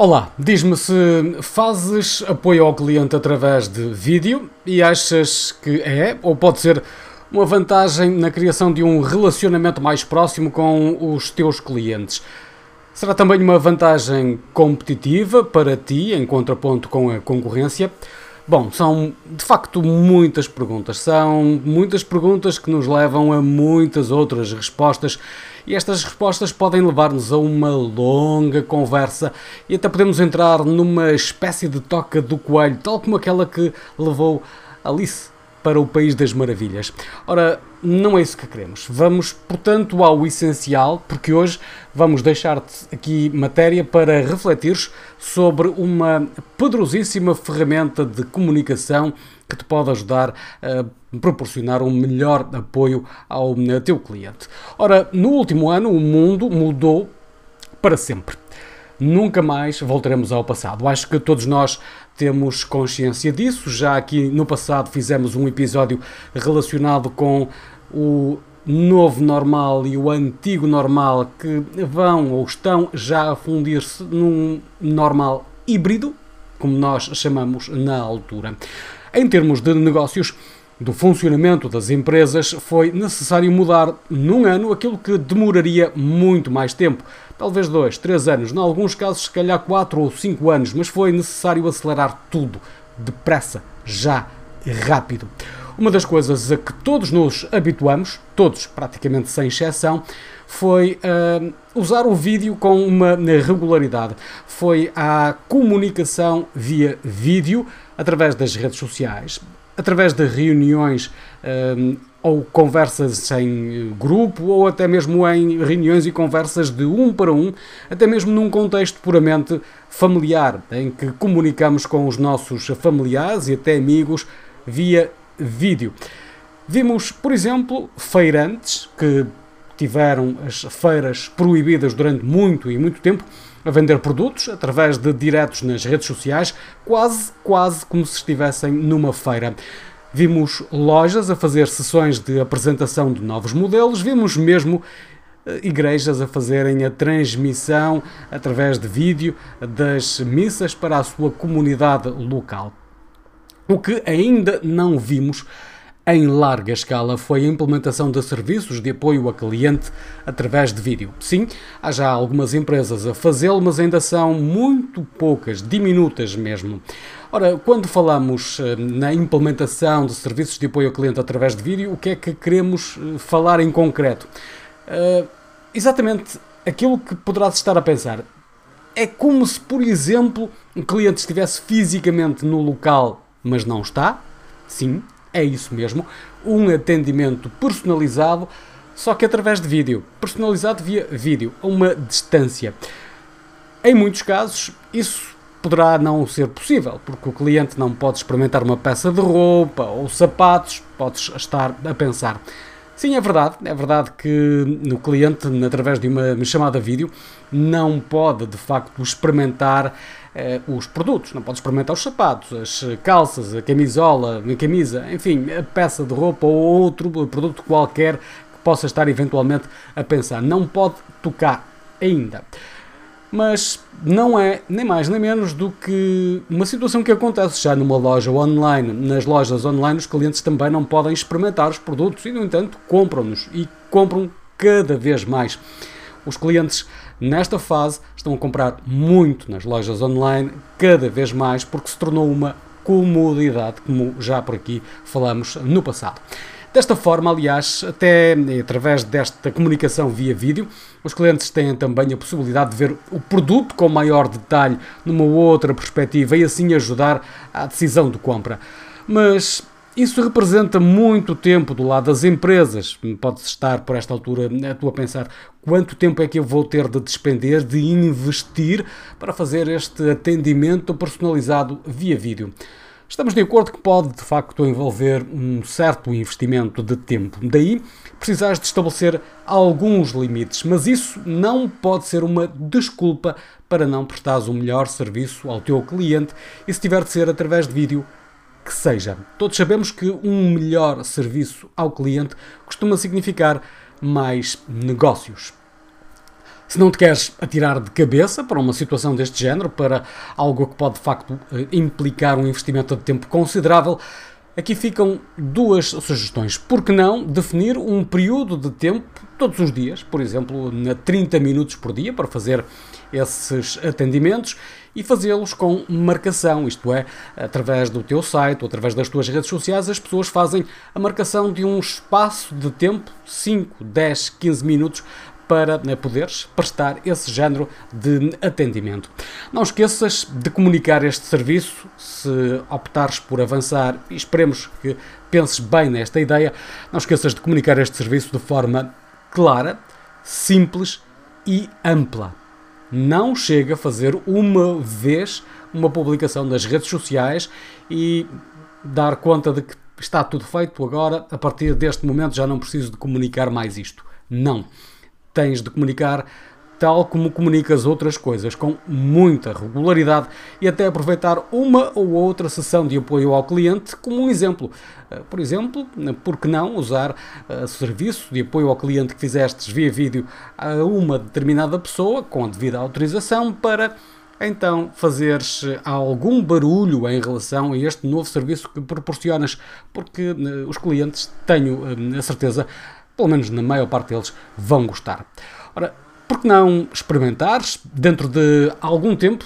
Olá, diz-me se fazes apoio ao cliente através de vídeo e achas que é ou pode ser uma vantagem na criação de um relacionamento mais próximo com os teus clientes. Será também uma vantagem competitiva para ti, em contraponto com a concorrência? Bom, são de facto muitas perguntas. São muitas perguntas que nos levam a muitas outras respostas e estas respostas podem levar-nos a uma longa conversa e até podemos entrar numa espécie de toca do coelho, tal como aquela que levou Alice para o País das Maravilhas. Ora, não é isso que queremos. Vamos, portanto, ao essencial, porque hoje vamos deixar-te aqui matéria para refletires sobre uma poderosíssima ferramenta de comunicação que te pode ajudar a proporcionar um melhor apoio ao teu cliente. Ora, no último ano o mundo mudou para sempre nunca mais voltaremos ao passado. Acho que todos nós temos consciência disso. Já aqui no passado fizemos um episódio relacionado com o novo normal e o antigo normal que vão ou estão já a fundir-se num normal híbrido, como nós chamamos na altura. Em termos de negócios, do funcionamento das empresas, foi necessário mudar num ano aquilo que demoraria muito mais tempo. Talvez dois, três anos, em alguns casos, se calhar quatro ou cinco anos, mas foi necessário acelerar tudo, depressa, já, rápido. Uma das coisas a que todos nos habituamos, todos praticamente sem exceção, foi uh, usar o vídeo com uma regularidade. Foi a comunicação via vídeo através das redes sociais através de reuniões um, ou conversas em grupo, ou até mesmo em reuniões e conversas de um para um, até mesmo num contexto puramente familiar, em que comunicamos com os nossos familiares e até amigos via vídeo. Vimos, por exemplo, feirantes que tiveram as feiras proibidas durante muito e muito tempo a vender produtos através de diretos nas redes sociais, quase, quase como se estivessem numa feira. Vimos lojas a fazer sessões de apresentação de novos modelos, vimos mesmo eh, igrejas a fazerem a transmissão através de vídeo das missas para a sua comunidade local. O que ainda não vimos em larga escala foi a implementação de serviços de apoio a cliente através de vídeo. Sim, há já algumas empresas a fazê-lo, mas ainda são muito poucas, diminutas mesmo. Ora, quando falamos eh, na implementação de serviços de apoio ao cliente através de vídeo, o que é que queremos eh, falar em concreto? Uh, exatamente aquilo que poderás estar a pensar. É como se, por exemplo, um cliente estivesse fisicamente no local, mas não está. Sim, é isso mesmo, um atendimento personalizado, só que através de vídeo, personalizado via vídeo, a uma distância. Em muitos casos, isso poderá não ser possível, porque o cliente não pode experimentar uma peça de roupa ou sapatos, podes estar a pensar. Sim, é verdade, é verdade que o cliente, através de uma chamada vídeo, não pode de facto experimentar os produtos, não pode experimentar os sapatos, as calças, a camisola, a camisa, enfim, a peça de roupa ou outro produto qualquer que possa estar eventualmente a pensar. Não pode tocar ainda. Mas não é nem mais nem menos do que uma situação que acontece já numa loja online. Nas lojas online, os clientes também não podem experimentar os produtos e, no entanto, compram-nos e compram cada vez mais. Os clientes nesta fase estão a comprar muito nas lojas online, cada vez mais, porque se tornou uma comodidade, como já por aqui falamos no passado. Desta forma, aliás, até através desta comunicação via vídeo, os clientes têm também a possibilidade de ver o produto com maior detalhe, numa outra perspectiva e assim ajudar à decisão de compra. Mas isso representa muito tempo do lado das empresas. Podes estar por esta altura a tu a pensar quanto tempo é que eu vou ter de despender, de investir para fazer este atendimento personalizado via vídeo. Estamos de acordo que pode de facto envolver um certo investimento de tempo. Daí precisares de estabelecer alguns limites, mas isso não pode ser uma desculpa para não prestares o um melhor serviço ao teu cliente e se tiver de ser através de vídeo, que seja. Todos sabemos que um melhor serviço ao cliente costuma significar mais negócios. Se não te queres atirar de cabeça para uma situação deste género, para algo que pode de facto eh, implicar um investimento de tempo considerável, aqui ficam duas sugestões. Por que não definir um período de tempo todos os dias, por exemplo, 30 minutos por dia, para fazer esses atendimentos e fazê-los com marcação, isto é, através do teu site ou através das tuas redes sociais, as pessoas fazem a marcação de um espaço de tempo, 5, 10, 15 minutos, para né, poderes prestar esse género de atendimento. Não esqueças de comunicar este serviço, se optares por avançar, e esperemos que penses bem nesta ideia, não esqueças de comunicar este serviço de forma clara, simples e ampla. Não chega a fazer uma vez uma publicação nas redes sociais e dar conta de que está tudo feito agora, a partir deste momento já não preciso de comunicar mais isto. Não tens de comunicar tal como comunicas outras coisas, com muita regularidade e até aproveitar uma ou outra sessão de apoio ao cliente como um exemplo. Eh, por exemplo, por que não usar uh, serviço de apoio ao cliente que fizestes via vídeo a uma determinada pessoa com a devida autorização para então fazeres algum barulho em relação a este novo serviço que proporcionas, porque os clientes, tenho a certeza, pelo menos na maior parte deles, vão gostar. Ora, por que não experimentares dentro de algum tempo?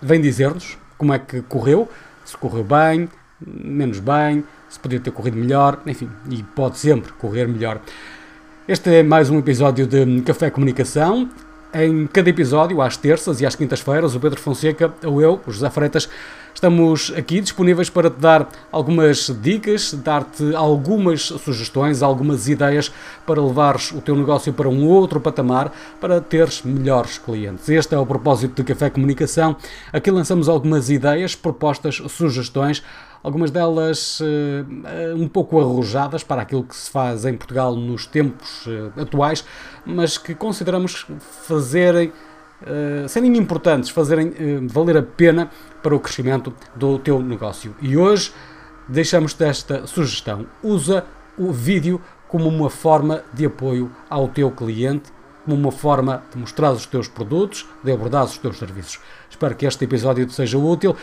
Vem dizer-nos como é que correu, se correu bem, menos bem, se podia ter corrido melhor, enfim, e pode sempre correr melhor. Este é mais um episódio de Café Comunicação. Em cada episódio, às terças e às quintas-feiras, o Pedro Fonseca ou eu, o José Freitas, Estamos aqui disponíveis para te dar algumas dicas, dar-te algumas sugestões, algumas ideias para levares o teu negócio para um outro patamar, para teres melhores clientes. Este é o propósito de Café Comunicação. Aqui lançamos algumas ideias, propostas, sugestões algumas delas uh, um pouco arrojadas para aquilo que se faz em Portugal nos tempos uh, atuais, mas que consideramos fazerem uh, serem importantes, fazerem uh, valer a pena para o crescimento do teu negócio. E hoje deixamos-te esta sugestão. Usa o vídeo como uma forma de apoio ao teu cliente, como uma forma de mostrar os teus produtos, de abordar os teus serviços. Espero que este episódio te seja útil.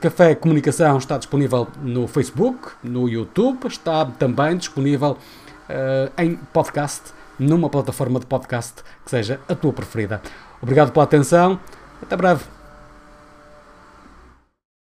Café Comunicação está disponível no Facebook, no YouTube, está também disponível uh, em podcast, numa plataforma de podcast que seja a tua preferida. Obrigado pela atenção. Até breve.